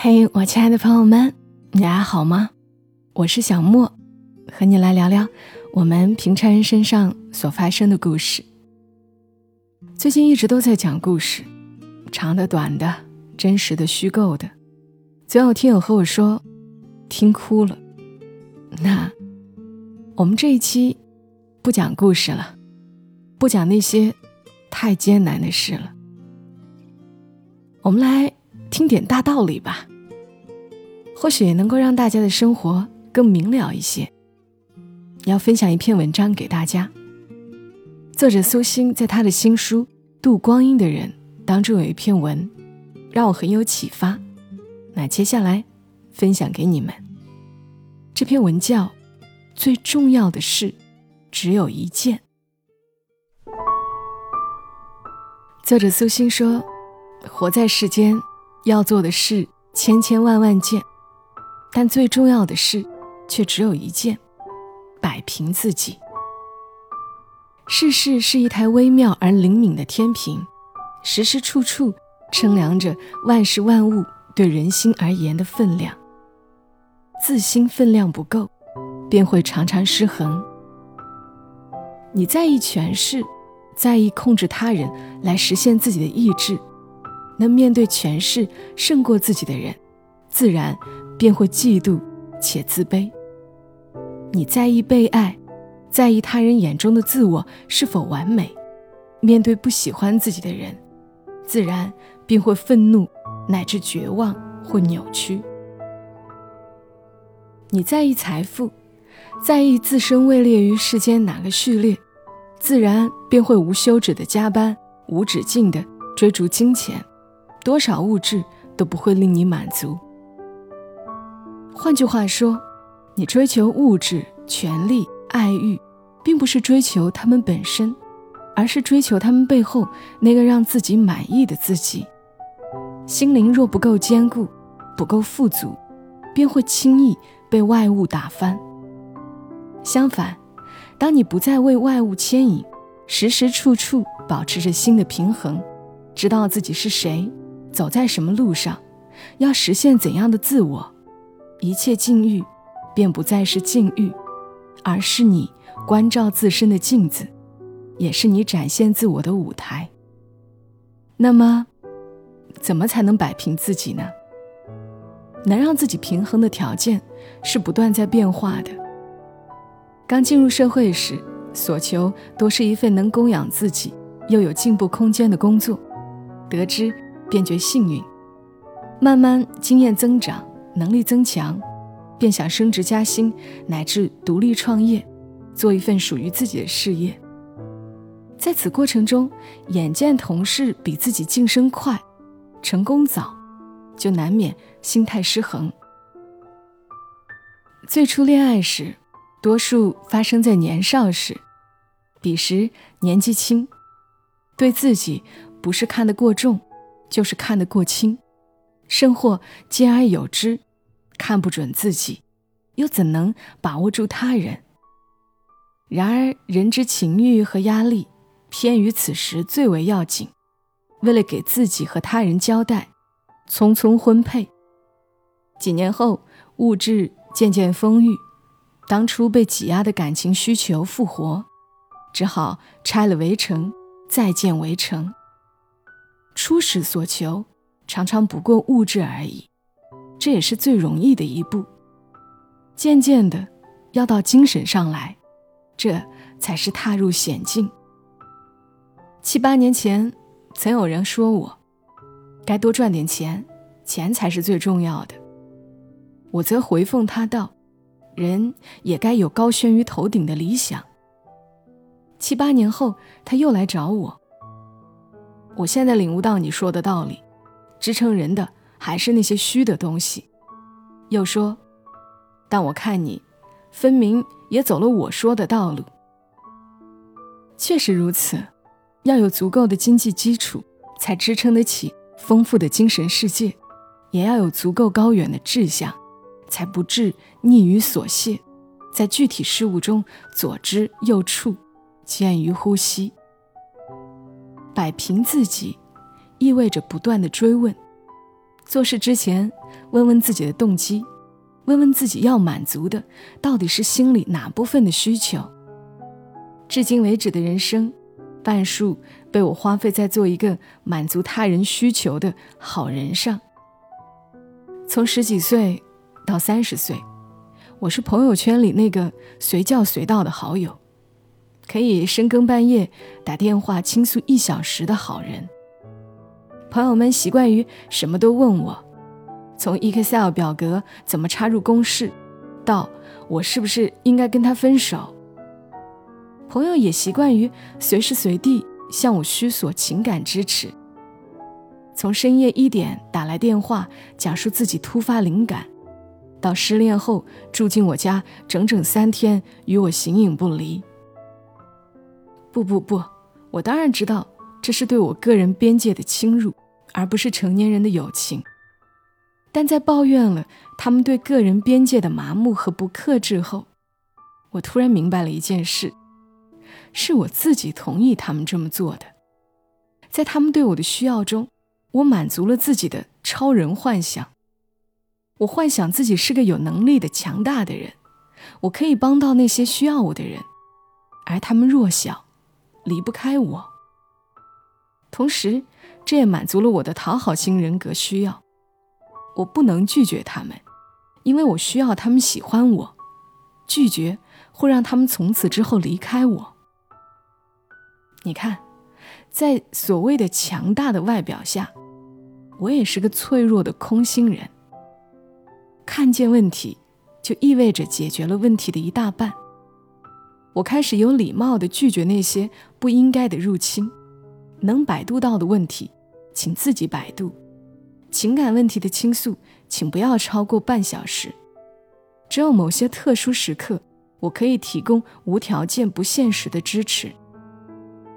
嘿，我亲爱的朋友们，你还好吗？我是小莫，和你来聊聊我们平常人身上所发生的故事。最近一直都在讲故事，长的、短的，真实的、虚构的。总有听友和我说听哭了。那我们这一期不讲故事了，不讲那些太艰难的事了，我们来。听点大道理吧，或许也能够让大家的生活更明了一些。要分享一篇文章给大家，作者苏欣在他的新书《度光阴的人》当中有一篇文，让我很有启发。那接下来分享给你们，这篇文叫《最重要的事只有一件》。作者苏欣说：“活在世间。”要做的事千千万万件，但最重要的事却只有一件：摆平自己。世事是一台微妙而灵敏的天平，时时处处称量着万事万物对人心而言的分量。自心分量不够，便会常常失衡。你在意权势，在意控制他人来实现自己的意志。能面对权势胜过自己的人，自然便会嫉妒且自卑。你在意被爱，在意他人眼中的自我是否完美，面对不喜欢自己的人，自然便会愤怒乃至绝望或扭曲。你在意财富，在意自身位列于世间哪个序列，自然便会无休止的加班，无止境的追逐金钱。多少物质都不会令你满足。换句话说，你追求物质、权力、爱欲，并不是追求他们本身，而是追求他们背后那个让自己满意的自己。心灵若不够坚固、不够富足，便会轻易被外物打翻。相反，当你不再为外物牵引，时时处处保持着心的平衡，知道自己是谁。走在什么路上，要实现怎样的自我，一切境遇便不再是境遇，而是你关照自身的镜子，也是你展现自我的舞台。那么，怎么才能摆平自己呢？能让自己平衡的条件是不断在变化的。刚进入社会时，所求多是一份能供养自己又有进步空间的工作，得知。便觉幸运，慢慢经验增长，能力增强，便想升职加薪，乃至独立创业，做一份属于自己的事业。在此过程中，眼见同事比自己晋升快，成功早，就难免心态失衡。最初恋爱时，多数发生在年少时，彼时年纪轻，对自己不是看得过重。就是看得过轻，甚或兼而有之，看不准自己，又怎能把握住他人？然而人之情欲和压力，偏于此时最为要紧。为了给自己和他人交代，匆匆婚配。几年后，物质渐渐丰裕，当初被挤压的感情需求复活，只好拆了围城，再建围城。初始所求，常常不过物质而已，这也是最容易的一步。渐渐的，要到精神上来，这才是踏入险境。七八年前，曾有人说我，该多赚点钱，钱才是最重要的。我则回奉他道：人也该有高悬于头顶的理想。七八年后，他又来找我。我现在领悟到你说的道理，支撑人的还是那些虚的东西。又说，但我看你，分明也走了我说的道路。确实如此，要有足够的经济基础，才支撑得起丰富的精神世界；也要有足够高远的志向，才不致溺于琐屑，在具体事物中左支右绌，见于呼吸。摆平自己，意味着不断的追问：做事之前，问问自己的动机，问问自己要满足的到底是心里哪部分的需求。至今为止的人生，半数被我花费在做一个满足他人需求的好人上。从十几岁到三十岁，我是朋友圈里那个随叫随到的好友，可以深更半夜打电话倾诉一小时的好人。朋友们习惯于什么都问我，从 Excel 表格怎么插入公式，到我是不是应该跟他分手。朋友也习惯于随时随地向我需索情感支持，从深夜一点打来电话讲述自己突发灵感，到失恋后住进我家整整三天与我形影不离。不不不，我当然知道。这是对我个人边界的侵入，而不是成年人的友情。但在抱怨了他们对个人边界的麻木和不克制后，我突然明白了一件事：是我自己同意他们这么做的。在他们对我的需要中，我满足了自己的超人幻想。我幻想自己是个有能力的强大的人，我可以帮到那些需要我的人，而他们弱小，离不开我。同时，这也满足了我的讨好型人格需要。我不能拒绝他们，因为我需要他们喜欢我。拒绝会让他们从此之后离开我。你看，在所谓的强大的外表下，我也是个脆弱的空心人。看见问题，就意味着解决了问题的一大半。我开始有礼貌地拒绝那些不应该的入侵。能百度到的问题，请自己百度；情感问题的倾诉，请不要超过半小时。只有某些特殊时刻，我可以提供无条件、不现实的支持。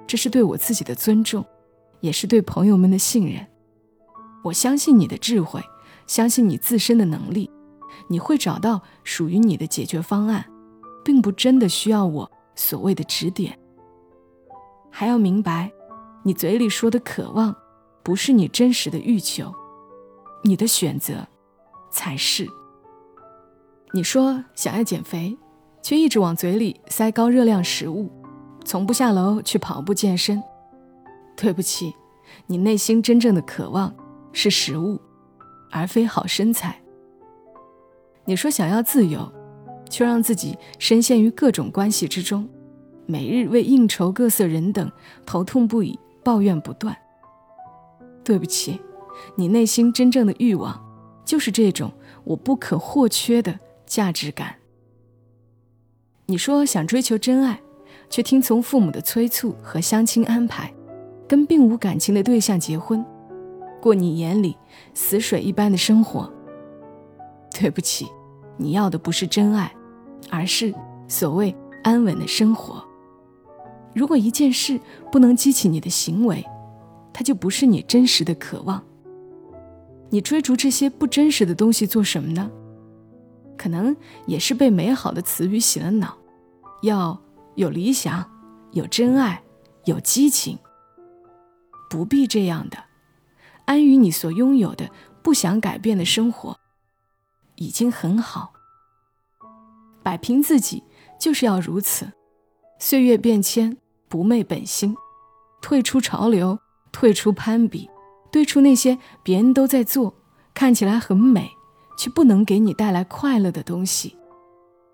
这是对我自己的尊重，也是对朋友们的信任。我相信你的智慧，相信你自身的能力，你会找到属于你的解决方案，并不真的需要我所谓的指点。还要明白。你嘴里说的渴望，不是你真实的欲求，你的选择才是。你说想要减肥，却一直往嘴里塞高热量食物，从不下楼去跑步健身。对不起，你内心真正的渴望是食物，而非好身材。你说想要自由，却让自己深陷于各种关系之中，每日为应酬各色人等头痛不已。抱怨不断。对不起，你内心真正的欲望，就是这种我不可或缺的价值感。你说想追求真爱，却听从父母的催促和相亲安排，跟并无感情的对象结婚，过你眼里死水一般的生活。对不起，你要的不是真爱，而是所谓安稳的生活。如果一件事不能激起你的行为，它就不是你真实的渴望。你追逐这些不真实的东西做什么呢？可能也是被美好的词语洗了脑，要有理想，有真爱，有激情。不必这样的，安于你所拥有的，不想改变的生活，已经很好。摆平自己，就是要如此。岁月变迁。不昧本心，退出潮流，退出攀比，退出那些别人都在做，看起来很美，却不能给你带来快乐的东西。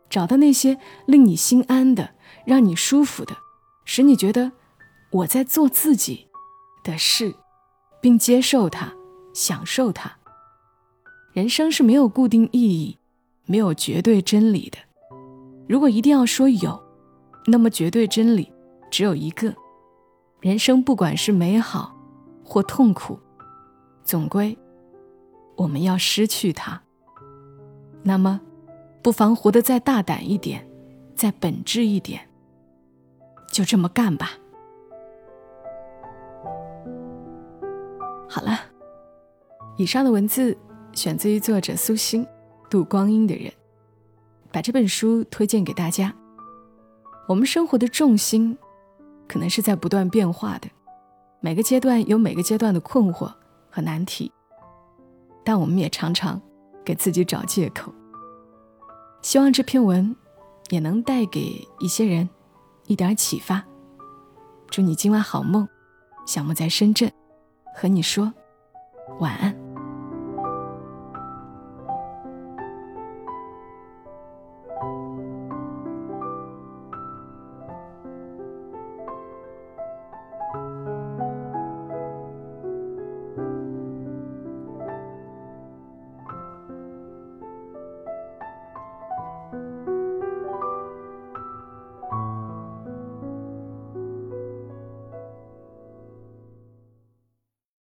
找到那些令你心安的，让你舒服的，使你觉得我在做自己的事，并接受它，享受它。人生是没有固定意义，没有绝对真理的。如果一定要说有，那么绝对真理。只有一个，人生不管是美好或痛苦，总归我们要失去它。那么，不妨活得再大胆一点，再本质一点，就这么干吧。好了，以上的文字选自于作者苏欣，《度光阴的人》，把这本书推荐给大家。我们生活的重心。可能是在不断变化的，每个阶段有每个阶段的困惑和难题。但我们也常常给自己找借口。希望这篇文也能带给一些人一点启发。祝你今晚好梦，小莫在深圳和你说晚安。